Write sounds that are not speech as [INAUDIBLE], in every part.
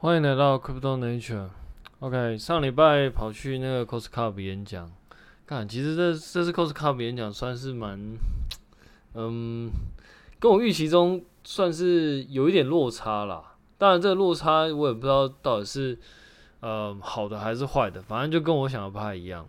欢迎来到 Crypto Nature。OK，上礼拜跑去那个 Cost Cup 演讲，看，其实这这次 Cost Cup 演讲算是蛮，嗯，跟我预期中算是有一点落差啦。当然，这个落差我也不知道到底是呃好的还是坏的，反正就跟我想的不太一样。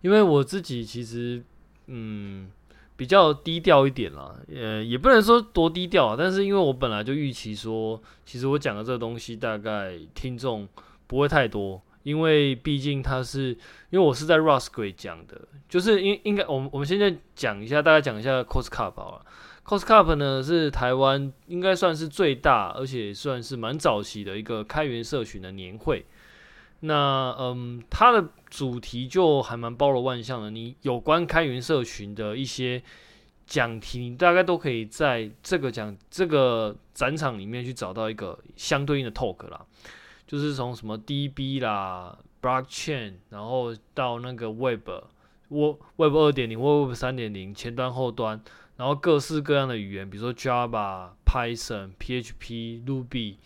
因为我自己其实，嗯。比较低调一点啦，呃，也不能说多低调啊，但是因为我本来就预期说，其实我讲的这个东西大概听众不会太多，因为毕竟它是，因为我是在 Rosquare 讲的，就是应应该，我们我们现在讲一下，大概讲一下 Cost Cup 好了。Cost Cup 呢是台湾应该算是最大，而且算是蛮早期的一个开源社群的年会。那嗯，它的主题就还蛮包罗万象的。你有关开源社群的一些讲题，你大概都可以在这个讲这个展场里面去找到一个相对应的 talk 啦。就是从什么 DB 啦、Blockchain，然后到那个 Web、Web 二点零、Web 三点零前端、后端，然后各式各样的语言，比如说 Java、Python、PHP、Ruby。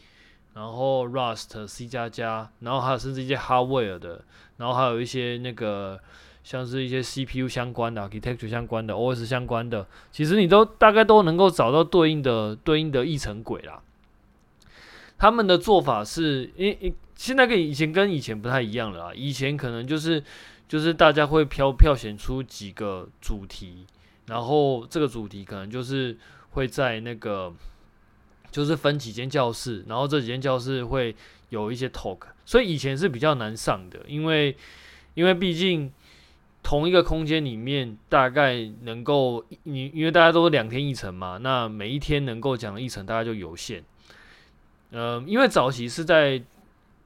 然后 Rust、C 加加，然后还有甚至一些 Hardware 的，然后还有一些那个像是一些 CPU 相关的、Architecture 相关的、OS 相关的，其实你都大概都能够找到对应的对应的议程轨啦。他们的做法是，因因现在跟以前跟以前不太一样了啊。以前可能就是就是大家会票票选出几个主题，然后这个主题可能就是会在那个。就是分几间教室，然后这几间教室会有一些 talk，所以以前是比较难上的，因为因为毕竟同一个空间里面大概能够你因为大家都是两天一程嘛，那每一天能够讲的议程大概就有限。呃，因为早期是在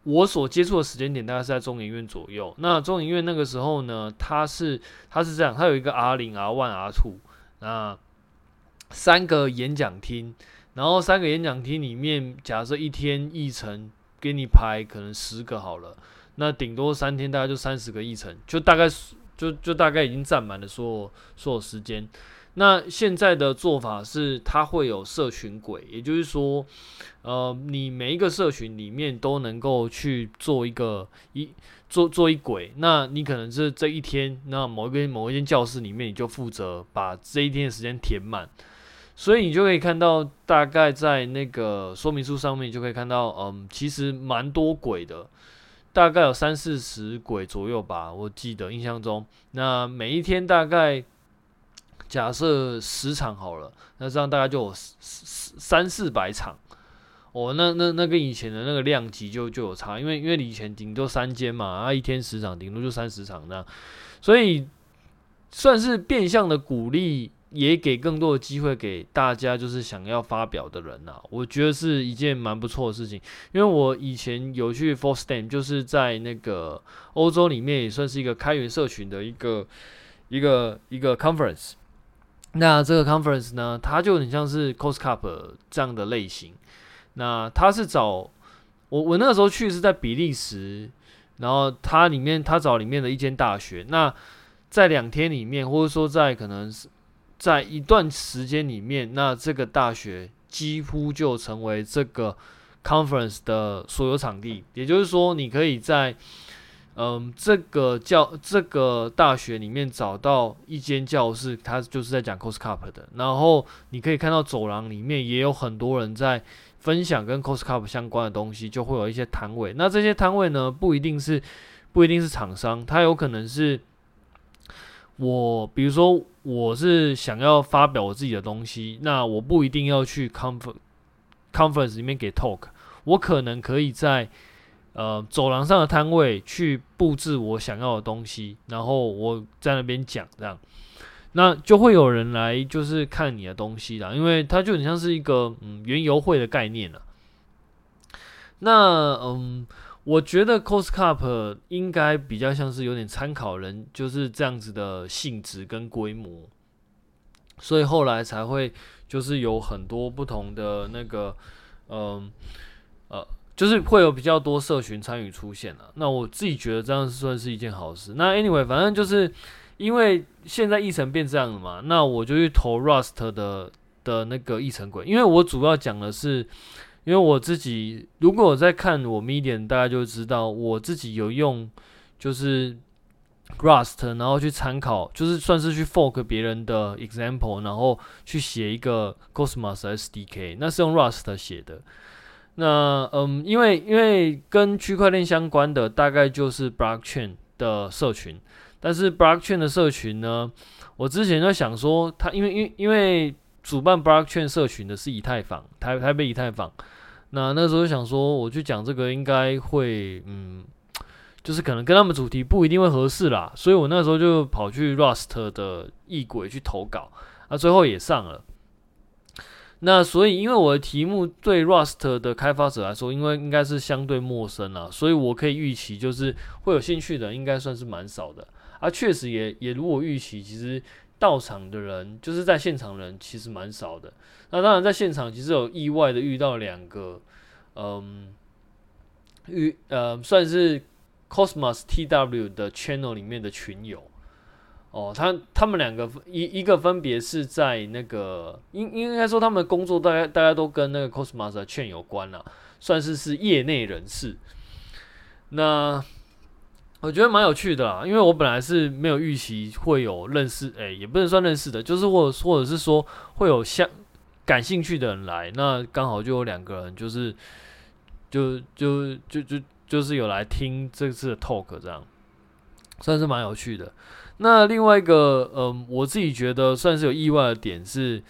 我所接触的时间点，大概是在中研院左右。那中研院那个时候呢，它是它是这样，它有一个 R 零、R one、R two，那三个演讲厅。然后三个演讲厅里面，假设一天议程给你排可能十个好了，那顶多三天大概就三十个议程，就大概就就大概已经占满了所有所有时间。那现在的做法是，它会有社群轨，也就是说，呃，你每一个社群里面都能够去做一个一做做一轨，那你可能是这一天，那某一个某一间教室里面，你就负责把这一天的时间填满。所以你就可以看到，大概在那个说明书上面，就可以看到，嗯，其实蛮多鬼的，大概有三四十鬼左右吧，我记得印象中。那每一天大概假设十场好了，那这样大概就有三四百场。哦，那那那跟以前的那个量级就就有差，因为因为以前顶多三间嘛，啊，一天十场，顶多就三十场那，所以算是变相的鼓励。也给更多的机会给大家，就是想要发表的人呐、我觉得是一件蛮不错的事情。因为我以前有去 FOSDEM，就是在那个欧洲里面也算是一个开源社群的一个一个一个 conference。那这个 conference 呢，它就很像是 Cost Cup 这样的类型。那它是找我，我那个时候去是在比利时，然后它里面它找里面的一间大学。那在两天里面，或者说在可能是。在一段时间里面，那这个大学几乎就成为这个 conference 的所有场地。也就是说，你可以在嗯这个教这个大学里面找到一间教室，它就是在讲 coscup 的。然后你可以看到走廊里面也有很多人在分享跟 Cost Cup 相关的东西，就会有一些摊位。那这些摊位呢，不一定是不一定是厂商，它有可能是。我比如说，我是想要发表我自己的东西，那我不一定要去 conference conference 里面给 talk，我可能可以在呃走廊上的摊位去布置我想要的东西，然后我在那边讲这样，那就会有人来就是看你的东西啦，因为它就很像是一个嗯园游会的概念了。那嗯。我觉得 Coscup 应该比较像是有点参考人，就是这样子的性质跟规模，所以后来才会就是有很多不同的那个，嗯呃，呃，就是会有比较多社群参与出现了。那我自己觉得这样算是一件好事。那 Anyway，反正就是因为现在议程变这样了嘛，那我就去投 Rust 的的那个议程轨，因为我主要讲的是。因为我自己如果我在看我 Medium，大家就知道我自己有用就是 Rust，然后去参考，就是算是去 fork 别人的 example，然后去写一个 Cosmos SDK，那是用 Rust 写的。那嗯，因为因为跟区块链相关的大概就是 Blockchain 的社群，但是 Blockchain 的社群呢，我之前在想说，它因为因为因为主办 Blockchain 社群的是以太坊，台台北以太坊。那那时候想说，我去讲这个应该会，嗯，就是可能跟他们主题不一定会合适啦，所以我那时候就跑去 Rust 的异轨去投稿，那最后也上了。那所以因为我的题目对 Rust 的开发者来说，因为应该是相对陌生啦，所以我可以预期就是会有兴趣的应该算是蛮少的。啊，确实也也如我预期，其实到场的人就是在现场人其实蛮少的。那当然在现场其实有意外的遇到两个。嗯，与呃算是 Cosmos TW 的 channel 里面的群友哦，他他们两个一一个分别是在那个应应该说他们的工作大家大家都跟那个 Cosmos 的圈有关了，算是是业内人士。那我觉得蛮有趣的啦，因为我本来是没有预期会有认识，哎，也不能算认识的，就是或者或者是说会有相感兴趣的人来，那刚好就有两个人就是。就就就就就是有来听这次的 talk，这样算是蛮有趣的。那另外一个，嗯，我自己觉得算是有意外的点是，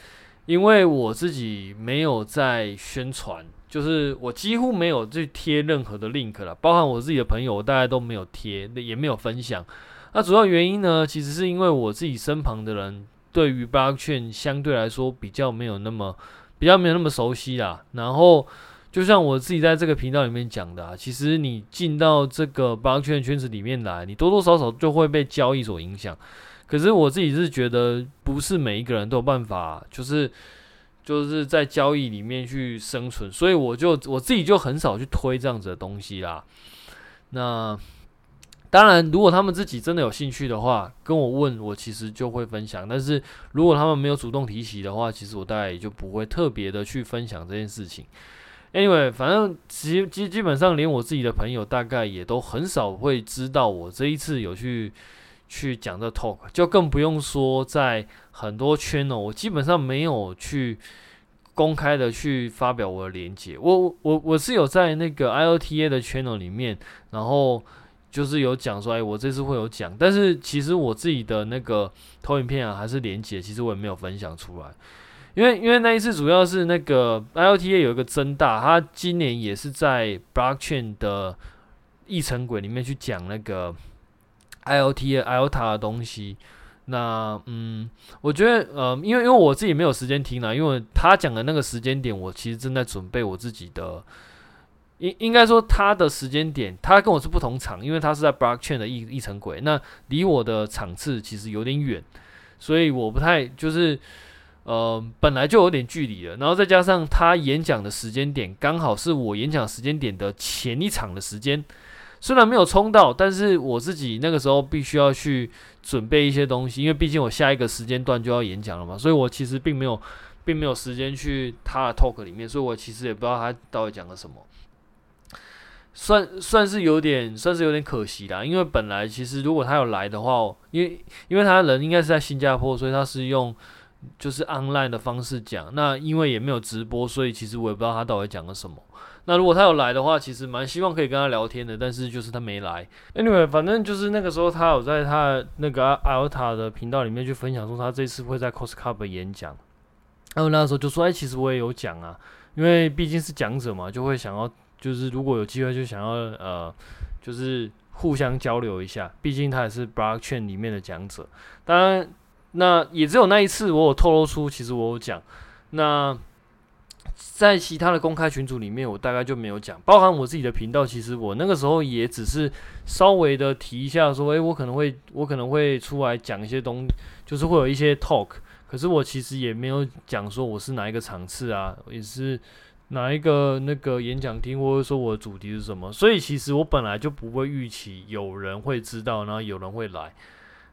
因为我自己没有在宣传，就是我几乎没有去贴任何的 link 了，包含我自己的朋友，我大概都没有贴，也没有分享。那主要原因呢，其实是因为我自己身旁的人对于 Blockchain 相对来说比较没有那么比较没有那么熟悉啦，然后。就像我自己在这个频道里面讲的啊，其实你进到这个 Blockchain 圈子里面来，你多多少少就会被交易所影响。可是我自己是觉得，不是每一个人都有办法，就是就是在交易里面去生存，所以我就我自己就很少去推这样子的东西啦。那当然，如果他们自己真的有兴趣的话，跟我问我，其实就会分享。但是如果他们没有主动提起的话，其实我大概也就不会特别的去分享这件事情。Anyway，反正基基基本上连我自己的朋友大概也都很少会知道我这一次有去去讲这 talk，就更不用说在很多圈哦，我基本上没有去公开的去发表我的连接。我我我是有在那个 IOTA 的 channel 里面，然后就是有讲说，哎，我这次会有讲，但是其实我自己的那个投影片啊，还是连接，其实我也没有分享出来。因为因为那一次主要是那个 IOTA 有一个增大，他今年也是在 Blockchain 的议程轨里面去讲那个 IOTA IOTA 的东西。那嗯，我觉得呃，因为因为我自己没有时间听了，因为他讲的那个时间点，我其实正在准备我自己的。应应该说他的时间点，他跟我是不同场，因为他是在 Blockchain 的一一层轨，那离我的场次其实有点远，所以我不太就是。呃，本来就有点距离了，然后再加上他演讲的时间点刚好是我演讲时间点的前一场的时间，虽然没有冲到，但是我自己那个时候必须要去准备一些东西，因为毕竟我下一个时间段就要演讲了嘛，所以我其实并没有，并没有时间去他的 talk 里面，所以我其实也不知道他到底讲了什么，算算是有点，算是有点可惜啦，因为本来其实如果他有来的话，因为因为他人应该是在新加坡，所以他是用。就是 online 的方式讲，那因为也没有直播，所以其实我也不知道他到底讲了什么。那如果他有来的话，其实蛮希望可以跟他聊天的，但是就是他没来。Anyway，反正就是那个时候他有在他那个 IOTA 的频道里面去分享说他这次会在 Coscup 演讲。然后那时候就说，哎，其实我也有讲啊，因为毕竟是讲者嘛，就会想要就是如果有机会就想要呃，就是互相交流一下，毕竟他也是 Blockchain 里面的讲者，当然。那也只有那一次，我有透露出，其实我有讲。那在其他的公开群组里面，我大概就没有讲。包含我自己的频道，其实我那个时候也只是稍微的提一下，说，诶，我可能会，我可能会出来讲一些东，就是会有一些 talk。可是我其实也没有讲说我是哪一个场次啊，也是哪一个那个演讲厅，或者说我的主题是什么。所以其实我本来就不会预期有人会知道，然后有人会来。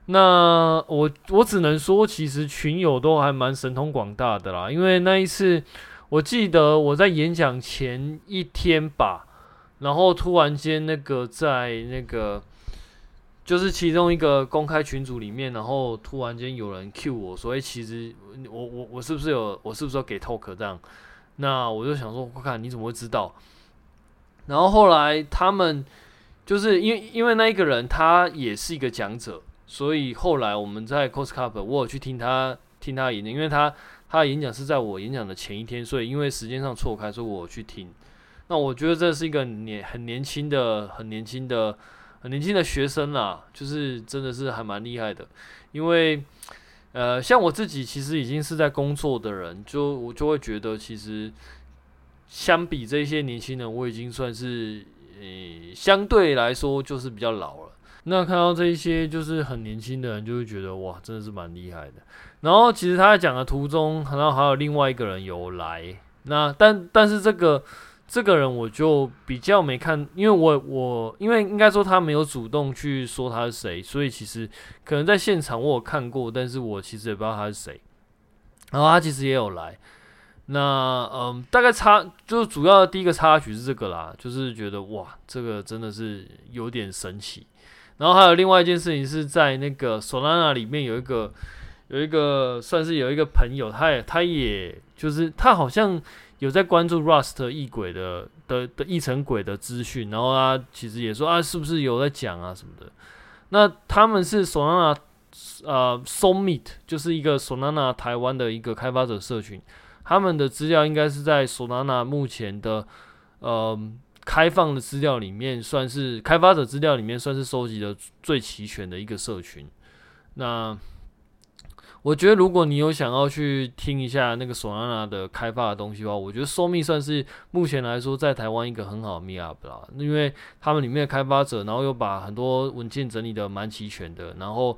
那我我只能说，其实群友都还蛮神通广大的啦。因为那一次我记得我在演讲前一天吧，然后突然间那个在那个就是其中一个公开群组里面，然后突然间有人 cue 我，所以其实我我我是不是有我是不是要给 talk 这样？那我就想说，我看你怎么会知道？然后后来他们就是因为因为那一个人他也是一个讲者，所以后来我们在 Coscup 我有去听他听他演讲，因为他。他的演讲是在我演讲的前一天，所以因为时间上错开，所以我去听。那我觉得这是一个年很年轻的、很年轻的、很年轻的学生啦，就是真的是还蛮厉害的。因为呃，像我自己其实已经是在工作的人，就我就会觉得，其实相比这些年轻人，我已经算是呃相对来说就是比较老了。那看到这一些就是很年轻的人，就会觉得哇，真的是蛮厉害的。然后其实他在讲的途中，然后还有另外一个人有来。那但但是这个这个人我就比较没看，因为我我因为应该说他没有主动去说他是谁，所以其实可能在现场我有看过，但是我其实也不知道他是谁。然后他其实也有来。那嗯，大概插就是主要的第一个插曲是这个啦，就是觉得哇，这个真的是有点神奇。然后还有另外一件事情是在那个 Solana 里面有一个有一个算是有一个朋友，他也他也就是他好像有在关注 Rust 异轨的的的异层轨的资讯，然后他其实也说啊，是不是有在讲啊什么的？那他们是 Solana 呃 Solmeet 就是一个 Solana 台湾的一个开发者社群，他们的资料应该是在 Solana 目前的呃。开放的资料里面，算是开发者资料里面算是收集的最齐全的一个社群。那我觉得，如果你有想要去听一下那个 Solana 的开发的东西的话，我觉得 SoMe 算是目前来说在台湾一个很好的 Meetup 啦。因为他们里面的开发者，然后又把很多文件整理的蛮齐全的。然后，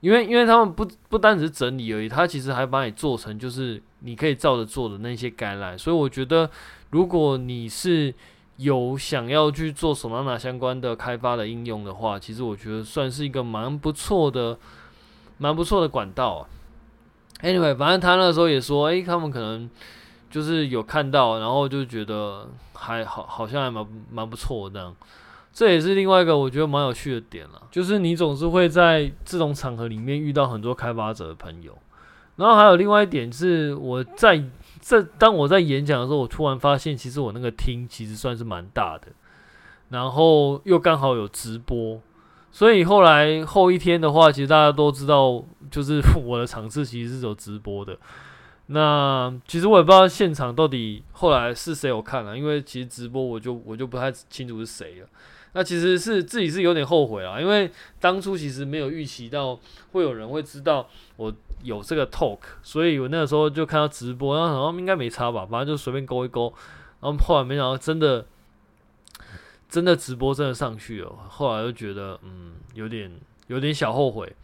因为因为他们不不单只是整理而已，他其实还把你做成就是你可以照着做的那些橄榄。所以我觉得，如果你是有想要去做 Solana 相关的开发的应用的话，其实我觉得算是一个蛮不错的、蛮不错的管道。Anyway，反正他那时候也说，诶、他们可能就是有看到，然后就觉得还好，好像还蛮蛮不错的这样。这也是另外一个我觉得蛮有趣的点了，就是你总是会在这种场合里面遇到很多开发者的朋友。然后还有另外一点是我在。这当我在演讲的时候，我突然发现，其实我那个厅其实算是蛮大的，然后又刚好有直播，所以后来后一天的话，其实大家都知道，就是 [LAUGHS] 我的场次其实是有直播的。那其实我也不知道现场到底后来是谁有看了，因为其实直播我就我就不太清楚是谁了。那其实是自己是有点后悔啊，因为当初其实没有预期到会有人会知道我有这个 talk，所以我那个时候就看到直播，然后好像应该没差吧，反正就随便勾一勾，然后后来没想到真的真的直播真的上去了，后来就觉得嗯有点有点小后悔。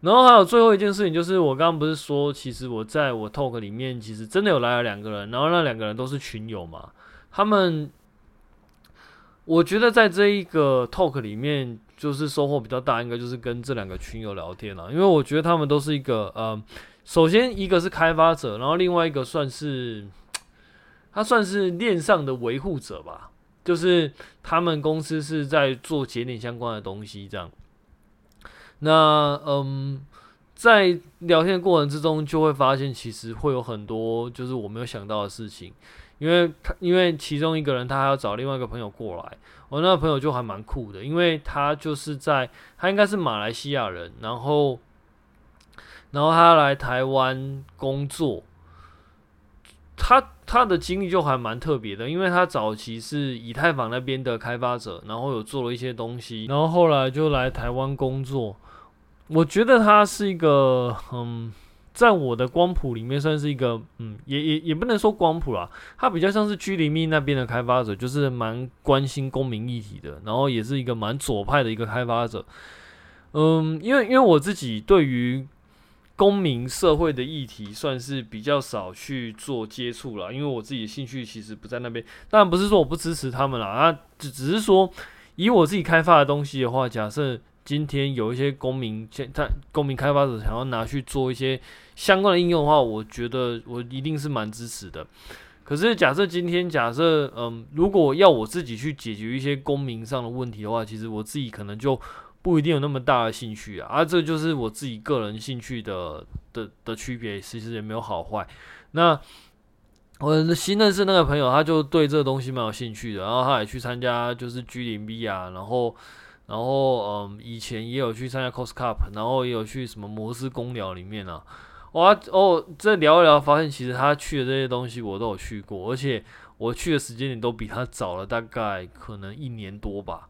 然后还有最后一件事情就是我刚刚不是说，其实我在我 talk 里面其实真的有来了两个人，然后那两个人都是群友嘛，他们。我觉得在这一个 talk 里面，就是收获比较大，应该就是跟这两个群友聊天了。因为我觉得他们都是一个，呃，首先一个是开发者，然后另外一个算是他算是链上的维护者吧，就是他们公司是在做节点相关的东西这样。那嗯，在聊天的过程之中，就会发现其实会有很多就是我没有想到的事情。因为他，因为其中一个人他还要找另外一个朋友过来，我那个朋友就还蛮酷的，因为他就是在，他应该是马来西亚人，然后，然后他来台湾工作，他他的经历就还蛮特别的，因为他早期是以太坊那边的开发者，然后有做了一些东西，然后后来就来台湾工作，我觉得他是一个，嗯。在我的光谱里面，算是一个，嗯，也也也不能说光谱啦，他比较像是 GLiMi 那边的开发者，就是蛮关心公民议题的，然后也是一个蛮左派的一个开发者。嗯，因为因为我自己对于公民社会的议题算是比较少去做接触了，因为我自己的兴趣其实不在那边。当然不是说我不支持他们啦，啊，只只是说以我自己开发的东西的话，假设。今天有一些公民，现他公民开发者想要拿去做一些相关的应用的话，我觉得我一定是蛮支持的。可是假设今天假设，嗯，如果要我自己去解决一些公民上的问题的话，其实我自己可能就不一定有那么大的兴趣啊。啊，这就是我自己个人兴趣的的的区别，其实也没有好坏。那。我新认识那个朋友，他就对这个东西蛮有兴趣的，然后他也去参加就是 G0V 啊，然后，然后嗯，以前也有去参加 Cos Cup，然后也有去什么摩斯公聊里面啊，哇哦，这聊一聊，发现其实他去的这些东西我都有去过，而且我去的时间点都比他早了大概可能一年多吧，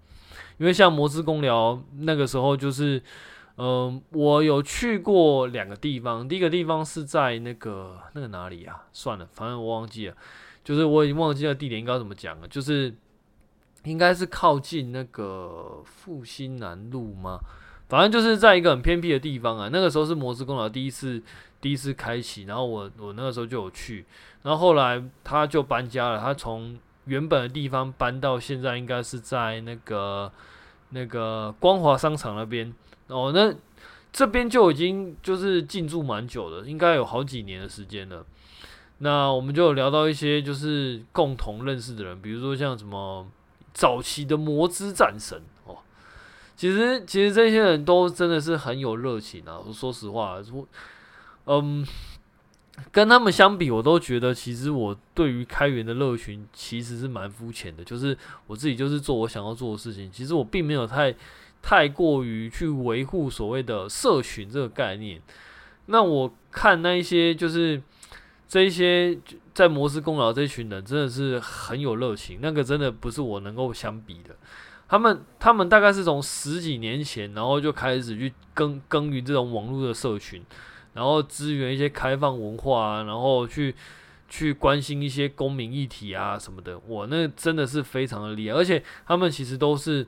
因为像摩斯公聊那个时候就是。嗯，我有去过两个地方。第一个地方是在那个那个哪里啊？算了，反正我忘记了。就是我已经忘记了地点应该怎么讲了。就是应该是靠近那个复兴南路吗？反正就是在一个很偏僻的地方啊。那个时候是摩斯公聊第一次第一次开启，然后我我那个时候就有去。然后后来他就搬家了，他从原本的地方搬到现在应该是在那个那个光华商场那边。哦，那这边就已经就是进驻蛮久了，应该有好几年的时间了。那我们就有聊到一些就是共同认识的人，比如说像什么早期的魔之战神哦。其实其实这些人都真的是很有热情啊。我说实话，说嗯，跟他们相比，我都觉得其实我对于开源的乐趣其实是蛮肤浅的，就是我自己就是做我想要做的事情，其实我并没有太。太过于去维护所谓的社群这个概念，那我看那一些就是这一些在摩斯功劳这群人真的是很有热情，那个真的不是我能够相比的。他们他们大概是从十几年前，然后就开始去耕耕耘这种网络的社群，然后支援一些开放文化啊，然后去去关心一些公民议题啊什么的。我那真的是非常的厉害，而且他们其实都是。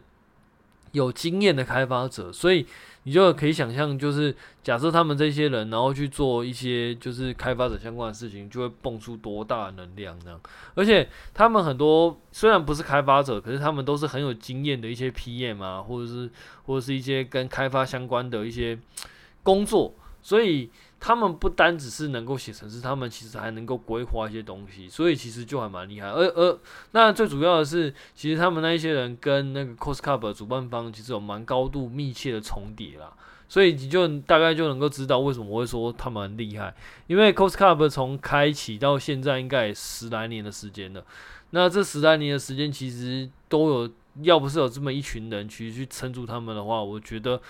有经验的开发者，所以你就可以想象，就是假设他们这些人，然后去做一些就是开发者相关的事情，就会蹦出多大的能量这样。而且他们很多虽然不是开发者，可是他们都是很有经验的一些 PM 啊，或者是或者是一些跟开发相关的一些工作，所以。他们不单只是能够写程式，他们其实还能够规划一些东西，所以其实就还蛮厉害。而而那最主要的是，其实他们那一些人跟那个 coscup 主办方其实有蛮高度密切的重叠啦，所以你就大概就能够知道为什么我会说他们很厉害。因为 coscup 从开启到现在应该十来年的时间了，那这十来年的时间其实都有，要不是有这么一群人去去撑住他们的话，我觉得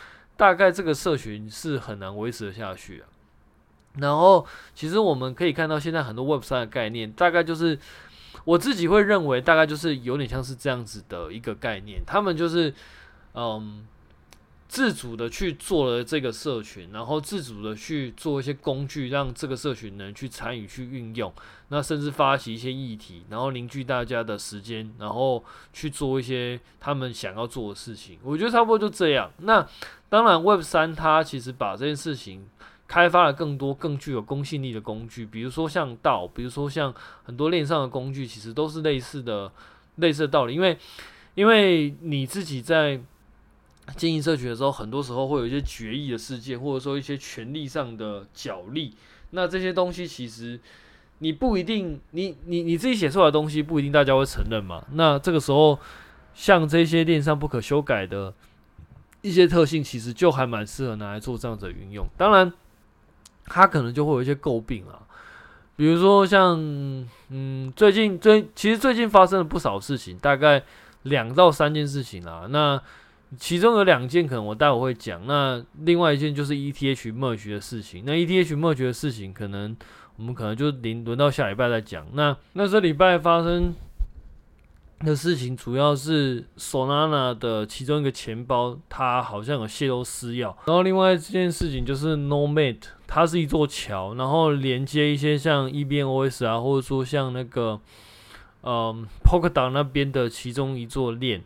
大概这个社群是很难维持的下去啊。然后，其实我们可以看到，现在很多 Web 三的概念，大概就是我自己会认为，大概就是有点像是这样子的一个概念。他们就是，嗯，自主的去做了这个社群，然后自主的去做一些工具，让这个社群能去参与、去运用。那甚至发起一些议题，然后凝聚大家的时间，然后去做一些他们想要做的事情。我觉得差不多就这样。那当然，Web 三它其实把这件事情。开发了更多更具有公信力的工具，比如说像道，比如说像很多链上的工具，其实都是类似的类似的道理。因为因为你自己在经营社群的时候，很多时候会有一些决议的事件，或者说一些权力上的角力。那这些东西其实你不一定，你你你自己写出来的东西不一定大家会承认嘛。那这个时候，像这些链上不可修改的一些特性，其实就还蛮适合拿来做这样子的运用。当然。他可能就会有一些诟病啊，比如说像，嗯，最近最其实最近发生了不少事情，大概两到三件事情啊。那其中有两件可能我待会会讲，那另外一件就是 ETH merge 的事情。那 ETH merge 的事情，可能我们可能就轮轮到下礼拜再讲。那那这礼拜发生的事情主要是 Solana 的其中一个钱包，它好像有泄露私钥。然后另外一件事情就是 Nomad。它是一座桥，然后连接一些像 EBNOS 啊，或者说像那个，嗯，Polkadot 那边的其中一座链，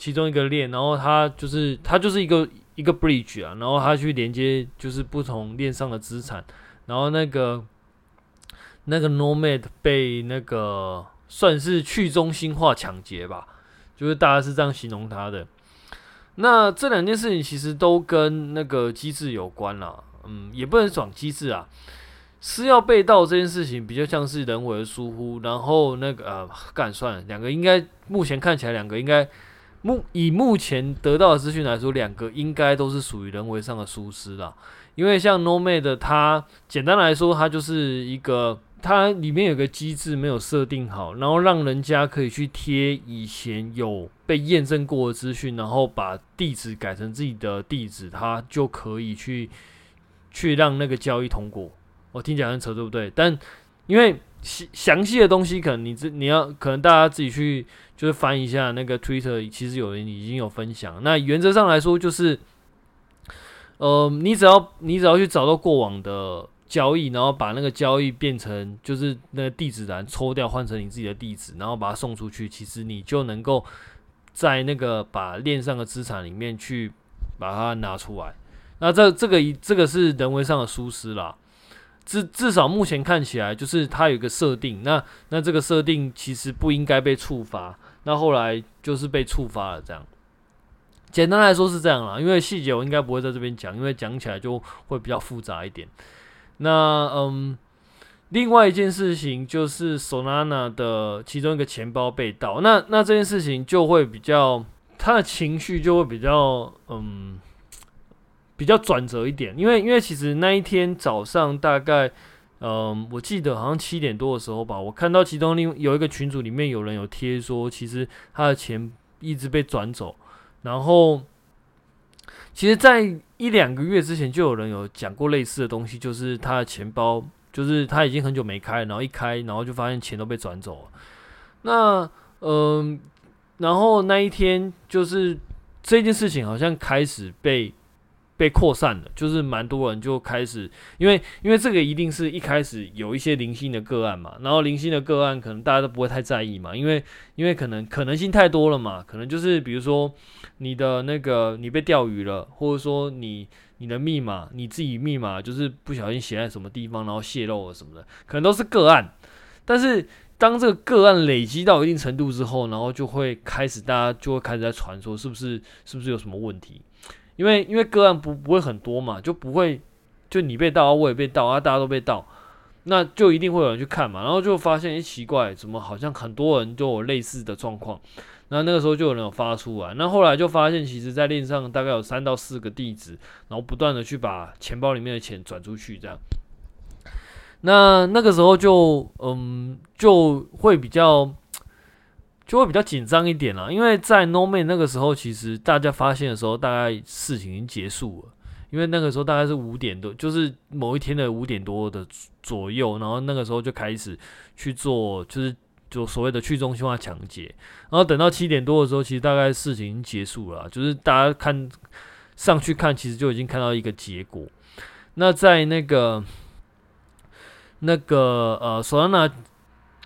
其中一个链，然后它就是它就是一个一个 bridge 啊，然后它去连接就是不同链上的资产，然后那个那个 Nomad 被那个算是去中心化抢劫吧，就是大家是这样形容它的。那这两件事情其实都跟那个机制有关啦，嗯，也不能讲机制啊。私钥被盗这件事情比较像是人为的疏忽，然后那个呃，干算，两个应该目前看起来两个应该目以目前得到的资讯来说，两个应该都是属于人为上的疏失啦。因为像 Nomad 它简单来说，它就是一个它里面有个机制没有设定好，然后让人家可以去贴以前有被验证过的资讯，然后把地址改成自己的地址，它就可以去去让那个交易通过。我听起来很扯，对不对？但因为详详细的东西，可能你自你要，可能大家自己去就是翻一下那个 Twitter，其实有人已经有分享。那原则上来说，就是，呃，你只要你只要去找到过往的交易，然后把那个交易变成就是那个地址栏抽掉，换成你自己的地址，然后把它送出去，其实你就能够在那个把链上的资产里面去把它拿出来。那这这个这个是人为上的疏失啦。至至少目前看起来，就是它有一个设定，那那这个设定其实不应该被触发，那后来就是被触发了，这样。简单来说是这样啦，因为细节我应该不会在这边讲，因为讲起来就会比较复杂一点。那嗯，另外一件事情就是 Solana 的其中一个钱包被盗，那那这件事情就会比较，他的情绪就会比较嗯。比较转折一点，因为因为其实那一天早上大概，嗯、我记得好像七点多的时候吧，我看到其中另有一个群组里面有人有贴说，其实他的钱一直被转走，然后，其实，在一两个月之前就有人有讲过类似的东西，就是他的钱包，就是他已经很久没开，然后一开，然后就发现钱都被转走了。那，嗯、然后那一天就是这件事情好像开始被。被扩散了，就是蛮多人就开始，因为因为这个一定是一开始有一些零星的个案嘛，然后零星的个案可能大家都不会太在意嘛，因为因为可能可能性太多了嘛，可能就是比如说你的那个你被钓鱼了，或者说你你的密码你自己密码就是不小心写在什么地方，然后泄露了什么的，可能都是个案。但是当这个个案累积到一定程度之后，然后就会开始大家就会开始在传说是不是是不是有什么问题。因为因为个案不不会很多嘛，就不会就你被盗啊，我也被盗啊，大家都被盗，那就一定会有人去看嘛，然后就发现诶奇怪，怎么好像很多人都有类似的状况，那那个时候就有人有发出来，那后来就发现其实在链上大概有三到四个地址，然后不断的去把钱包里面的钱转出去这样，那那个时候就嗯就会比较。就会比较紧张一点了，因为在 Nomad 那个时候，其实大家发现的时候，大概事情已经结束了。因为那个时候大概是五点多，就是某一天的五点多的左右，然后那个时候就开始去做，就是就所谓的去中心化抢劫。然后等到七点多的时候，其实大概事情已经结束了，就是大家看上去看，其实就已经看到一个结果。那在那个那个呃，Solana。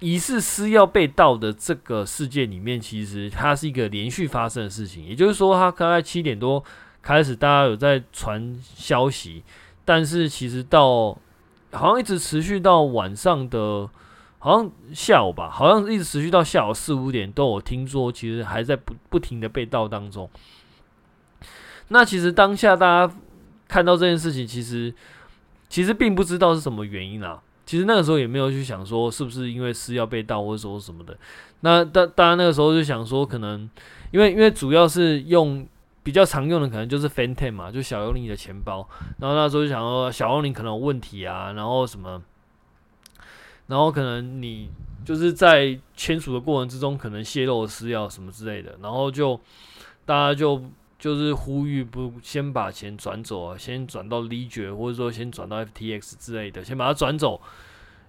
疑似私钥被盗的这个事件里面，其实它是一个连续发生的事情。也就是说，它大概七点多开始，大家有在传消息，但是其实到好像一直持续到晚上的，好像下午吧，好像一直持续到下午四五点都有听说，其实还在不不停的被盗当中。那其实当下大家看到这件事情，其实其实并不知道是什么原因啦。其实那个时候也没有去想说是不是因为私钥被盗或者说什么的。那当当然那个时候就想说，可能因为因为主要是用比较常用的，可能就是 Phantom 嘛，就小幽灵的钱包。然后那时候就想说小幽灵可能有问题啊，然后什么，然后可能你就是在签署的过程之中可能泄露私钥什么之类的，然后就大家就。就是呼吁不先把钱转走啊，先转到 l e g e r 或者说先转到 FTX 之类的，先把它转走。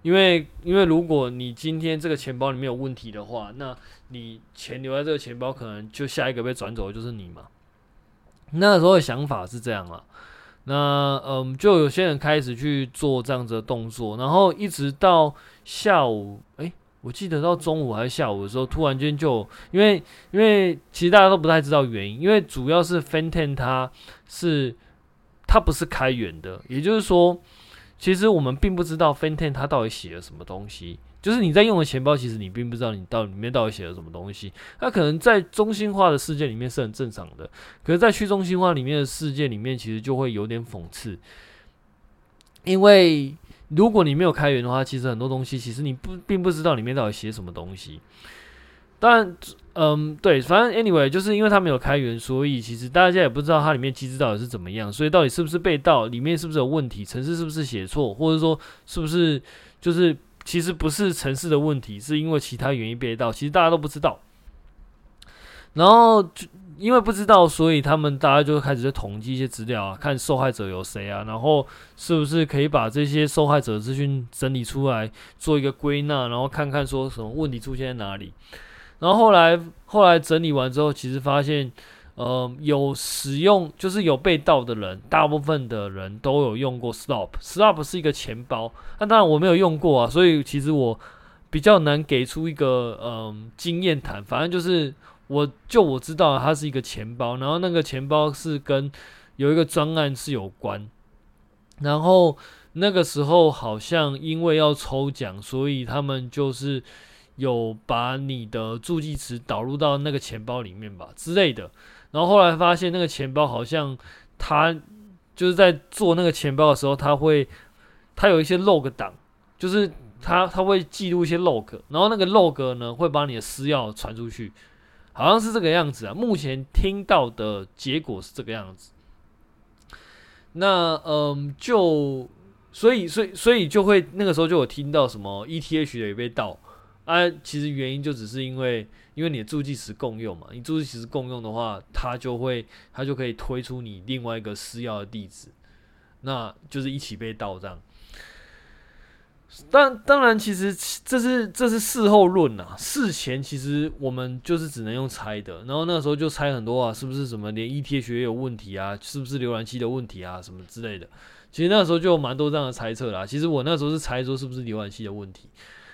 因为因为如果你今天这个钱包里面有问题的话，那你钱留在这个钱包，可能就下一个被转走的就是你嘛。那时候的想法是这样啊。那嗯，就有些人开始去做这样子的动作，然后一直到下午，诶。我记得到中午还是下午的时候，突然间就因为因为其实大家都不太知道原因，因为主要是 Fantom 它是它不是开源的，也就是说，其实我们并不知道 Fantom 它到底写了什么东西，就是你在用的钱包，其实你并不知道你到里面到底写了什么东西。它可能在中心化的世界里面是很正常的，可是，在去中心化里面的世界里面，其实就会有点讽刺。因为如果你没有开源的话，其实很多东西其实你不并不知道里面到底写什么东西。当然，嗯，对，反正 anyway，就是因为它没有开源，所以其实大家也不知道它里面机制到底是怎么样，所以到底是不是被盗，里面是不是有问题，程式是不是写错，或者说是不是就是。其实不是程式的问题，是因为其他原因被盗。其实大家都不知道，然后就因为不知道，所以他们大家就开始在统计一些资料啊，看受害者有谁啊，然后是不是可以把这些受害者资讯整理出来，做一个归纳，然后看看说什么问题出现在哪里。然后后来后来整理完之后，其实发现。呃，有使用就是有被盗的人，大部分的人都有用过 Stop，Stop 是一个钱包，那当然我没有用过啊，所以其实我比较难给出一个嗯、经验谈。反正就是我就我知道它是一个钱包，然后那个钱包是跟有一个专案是有关，然后那个时候好像因为要抽奖，所以他们就是有把你的助记词导入到那个钱包里面吧之类的。然后后来发现那个钱包好像，它就是在做那个钱包的时候，它会，它有一些 log 档，就是它它会记录一些 log，然后那个 log 呢会把你的私钥传出去，好像是这个样子啊。目前听到的结果是这个样子。那嗯，就所以所以所以就会那个时候就有听到什么 ETH 的也被盗。啊，其实原因就只是因为，因为你的助记词共用嘛，你助记词共用的话，它就会，它就可以推出你另外一个私钥的地址，那就是一起被盗这样。当当然，其实这是这是事后论呐，事前其实我们就是只能用猜的，然后那时候就猜很多啊，是不是什么连 ETH 也有问题啊，是不是浏览器的问题啊，什么之类的。其实那时候就有蛮多这样的猜测啦。其实我那时候是猜说是不是浏览器的问题。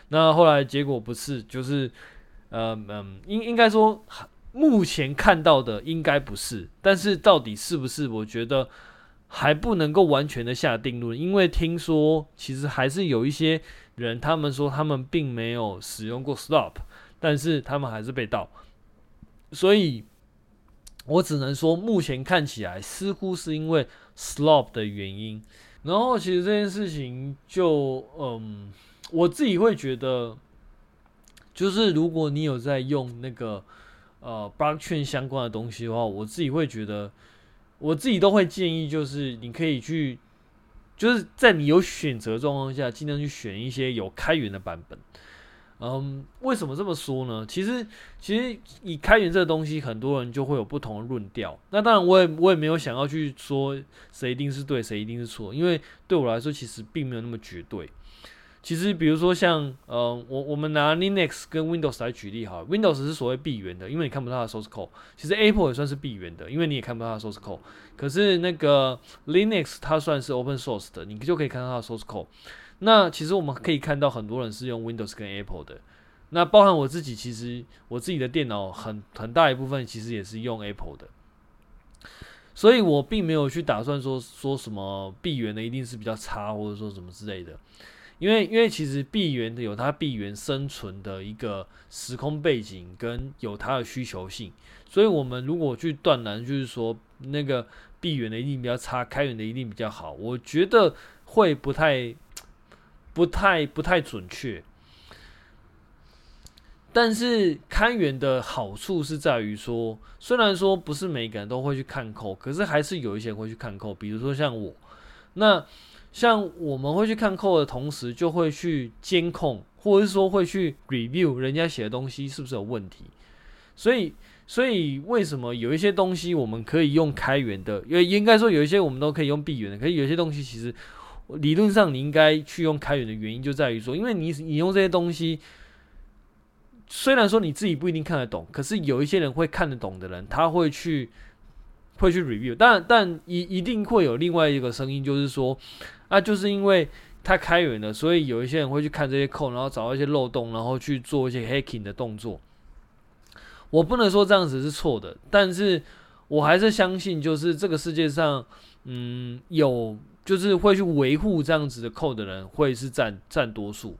那后来结果不是，就是，呃嗯，应应该说，目前看到的应该不是，但是到底是不是，我觉得还不能够完全的下定论，因为听说其实还是有一些人，他们说他们并没有使用过 Slope，但是他们还是被盗，所以我只能说，目前看起来似乎是因为 Slope 的原因，然后其实这件事情就嗯。我自己会觉得，就是如果你有在用那个呃 blockchain 相关的东西的话，我自己会觉得，我自己都会建议，就是你可以去，就是在你有选择状况下，尽量去选一些有开源的版本。嗯，为什么这么说呢？其实，其实以开源这个东西，很多人就会有不同的论调。那当然，我也我也没有想要去说谁一定是对，谁一定是错，因为对我来说，其实并没有那么绝对。其实，比如说像，呃，我我们拿 Linux 跟 Windows 来举例哈，Windows 是所谓闭源的，因为你看不到它的 source code。其实 Apple 也算是闭源的，因为你也看不到它的 source code。可是那个 Linux 它算是 open source 的，你就可以看到它的 source code。那其实我们可以看到很多人是用 Windows 跟 Apple 的，那包含我自己，其实我自己的电脑很很大一部分其实也是用 Apple 的，所以我并没有去打算说说什么闭源的一定是比较差，或者说什么之类的。因为，因为其实闭源的有它闭源生存的一个时空背景，跟有它的需求性，所以我们如果去断然就是说那个闭源的一定比较差，开源的一定比较好，我觉得会不太、不太、不太准确。但是开源的好处是在于说，虽然说不是每个人都会去看扣，可是还是有一些人会去看扣，比如说像我，那。像我们会去看 code 的同时，就会去监控，或者是说会去 review 人家写的东西是不是有问题。所以，所以为什么有一些东西我们可以用开源的？因为应该说有一些我们都可以用闭源的。可是有些东西其实理论上你应该去用开源的原因就在于说，因为你你用这些东西，虽然说你自己不一定看得懂，可是有一些人会看得懂的人，他会去会去 review。但但一一定会有另外一个声音，就是说。那、就是因为它开源了，所以有一些人会去看这些 code，然后找到一些漏洞，然后去做一些 hacking 的动作。我不能说这样子是错的，但是我还是相信，就是这个世界上，嗯，有就是会去维护这样子的 code 的人会是占占多数。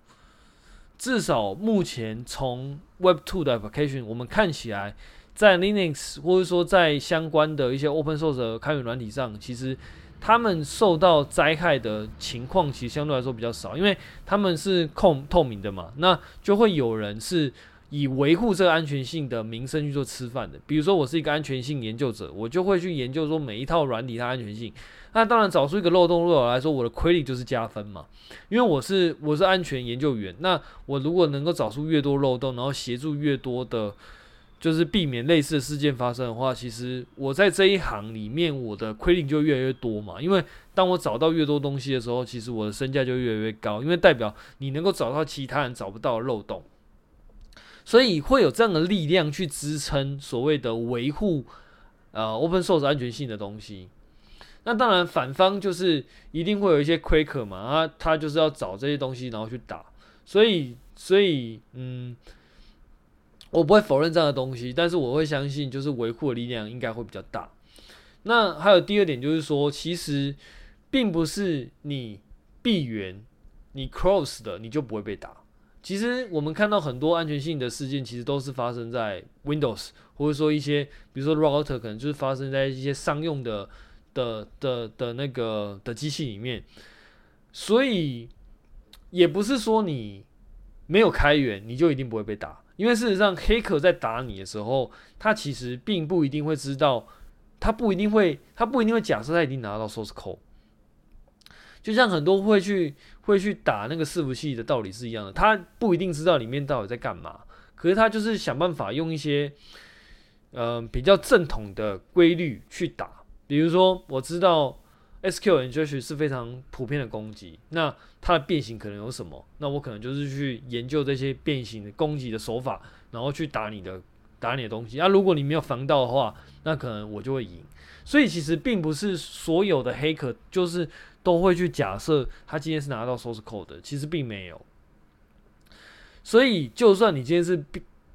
至少目前从 Web 2的 application，我们看起来在 Linux 或者说在相关的一些 Open Source 的开源软体上，其实他们受到灾害的情况其实相对来说比较少，因为他们是控透明的嘛，那就会有人是。以维护这个安全性的名声去做吃饭的，比如说我是一个安全性研究者，我就会去研究说每一套软体它安全性。那当然找出一个漏洞，对我来说，我的 credit 就是加分嘛，因为我是我是安全研究员。那我如果能够找出越多漏洞，然后协助越多的，就是避免类似的事件发生的话，其实我在这一行里面我的 credit 就越来越多嘛。因为当我找到越多东西的时候，其实我的身价就越来越高，因为代表你能够找到其他人找不到的漏洞。所以会有这样的力量去支撑所谓的维护呃 open source 安全性的东西。那当然反方就是一定会有一些 cracker 嘛，他他就是要找这些东西然后去打。所以所以嗯，我不会否认这样的东西，但是我会相信就是维护的力量应该会比较大。那还有第二点就是说，其实并不是你闭源你 close 的你就不会被打。其实我们看到很多安全性的事件，其实都是发生在 Windows，或者说一些，比如说 Router，可能就是发生在一些商用的的的的那个的机器里面。所以也不是说你没有开源，你就一定不会被打。因为事实上，黑客在打你的时候，他其实并不一定会知道，他不一定会，他不一定会假设他已经拿到 source code。就像很多会去会去打那个伺服器的道理是一样的，他不一定知道里面到底在干嘛，可是他就是想办法用一些呃比较正统的规律去打。比如说，我知道 SQL injection 是非常普遍的攻击，那它的变形可能有什么？那我可能就是去研究这些变形的攻击的手法，然后去打你的打你的东西。那、如果你没有防到的话，那可能我就会赢。所以其实并不是所有的黑客就是。都会去假设他今天是拿到 source code 的，其实并没有。所以，就算你今天是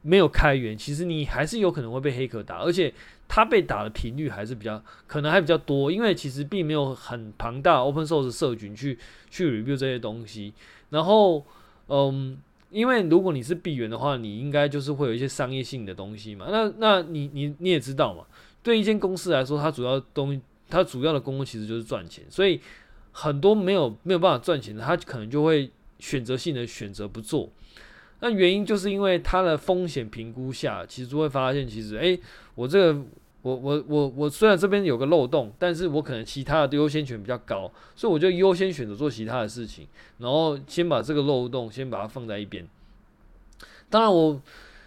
没有开源，其实你还是有可能会被黑客打，而且他被打的频率还是比较可能还比较多，因为其实并没有很庞大 open source 社群去去 review 这些东西。然后，嗯，因为如果你是闭源的话，你应该就是会有一些商业性的东西嘛。那那你你你也知道嘛，对一间公司来说，它主要东，它主要的功能其实就是赚钱，所以。很多没有没有办法赚钱的，他可能就会选择性的选择不做。那原因就是因为它的风险评估下，其实就会发现，其实诶，我这个我我我我虽然这边有个漏洞，但是我可能其他的优先权比较高，所以我就优先选择做其他的事情，然后先把这个漏洞先把它放在一边。当然我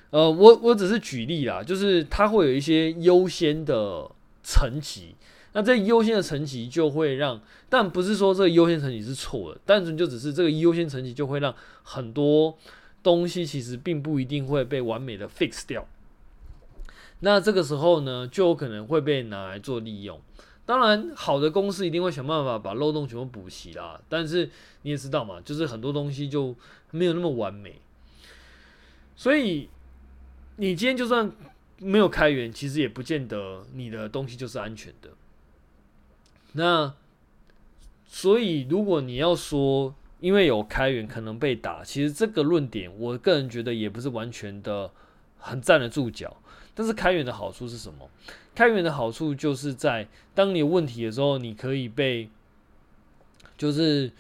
呃我我只是举例啦，就是它会有一些优先的层级。那这优先的层级就会让，但不是说这个优先层级是错的，单纯就只是这个优先层级就会让很多东西其实并不一定会被完美的 fix 掉。那这个时候呢，就有可能会被拿来做利用。当然，好的公司一定会想办法把漏洞全部补齐啦。但是你也知道嘛，就是很多东西就没有那么完美。所以你今天就算没有开源，其实也不见得你的东西就是安全的。那，所以如果你要说，因为有开源可能被打，其实这个论点，我个人觉得也不是完全的很站得住脚。但是开源的好处是什么？开源的好处就是在当你有问题的时候，你可以被，就是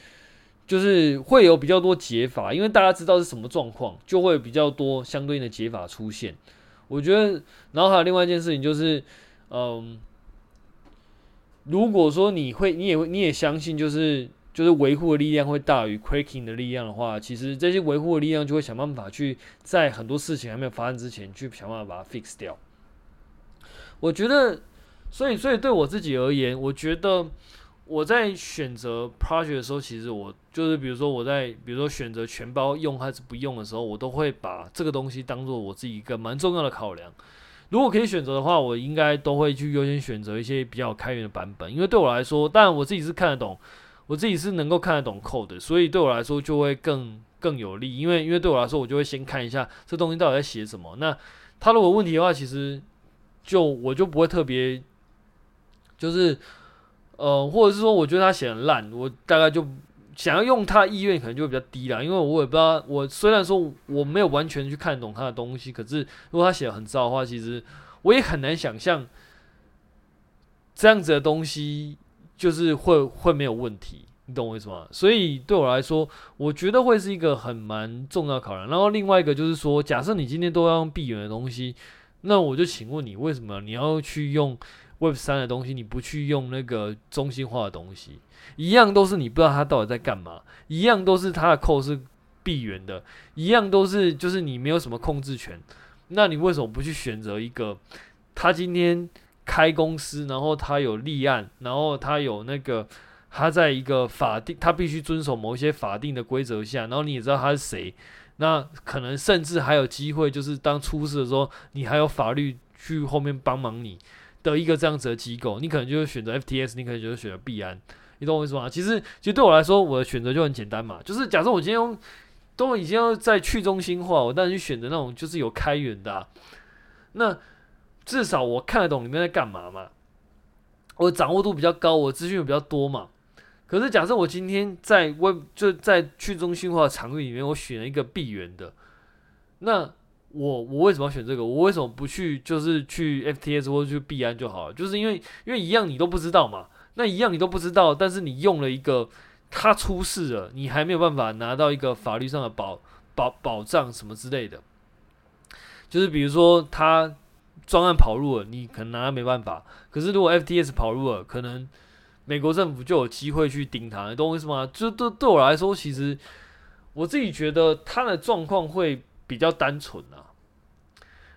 就是会有比较多解法，因为大家知道是什么状况，就会比较多相对应的解法出现。我觉得，然后还有另外一件事情就是，嗯。如果说你会，你也会，你也相信，就是就是维护的力量会大于 cracking 的力量的话，其实这些维护的力量就会想办法去在很多事情还没有发生之前去想办法把它 fix 掉。我觉得，所以所以对我自己而言，我觉得我在选择 project 的时候，其实我就是比如说我在比如说选择全包用还是不用的时候，我都会把这个东西当做我自己一个蛮重要的考量。如果可以选择的话，我应该都会去优先选择一些比较开源的版本，因为对我来说，当然我自己是看得懂，我自己是能够看得懂 code 的，所以对我来说就会更更有利。因为因为对我来说，我就会先看一下这东西到底在写什么。那他如果问题的话，其实就我就不会特别，就是呃，或者是说我觉得他写很烂，我大概就想要用他的意愿可能就会比较低啦，因为我也不知道，我虽然说我没有完全去看懂他的东西，可是如果他写的很糟的话，其实我也很难想象这样子的东西就是会会没有问题，你懂我意思吗？所以对我来说，我觉得会是一个很蛮重要考量。然后另外一个就是说，假设你今天都要用闭源的东西，那我就请问你，为什么你要去用？Web 三的东西，你不去用那个中心化的东西，一样都是你不知道它到底在干嘛，一样都是它的 code 是闭源的，一样都是就是你没有什么控制权，那你为什么不去选择一个他今天开公司，然后他有立案，然后他有那个他在一个法定，他必须遵守某一些法定的规则下，然后你也知道他是谁，那可能甚至还有机会，就是当出事的时候，你还有法律去后面帮忙你。的一个这样子的机构，你可能就会选择 FTS，你可能就会选择币安，你懂我意思吗？其实，其实对我来说，我的选择就很简单嘛，就是假设我今天用都已经要在去中心化，我当然去选择那种就是有开源的啊，那至少我看得懂里面在干嘛嘛，我掌握度比较高，我资讯比较多嘛。可是假设我今天在 Web 就在去中心化的场域里面，我选了一个闭源的，那。我我为什么要选这个？我为什么不去就是去 FTS 或者去币安就好了？就是因为因为一样你都不知道嘛，那一样你都不知道，但是你用了一个，它出事了，你还没有办法拿到一个法律上的保保保障什么之类的。就是比如说他专案跑路了，你可能拿他没办法。可是如果 FTS 跑路了，可能美国政府就有机会去盯他，你懂我意思吗？就对对我来说，其实我自己觉得他的状况会。比较单纯啊，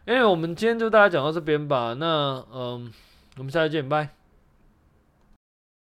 因为我们今天就大家讲到这边吧。那嗯，我们下次见，拜。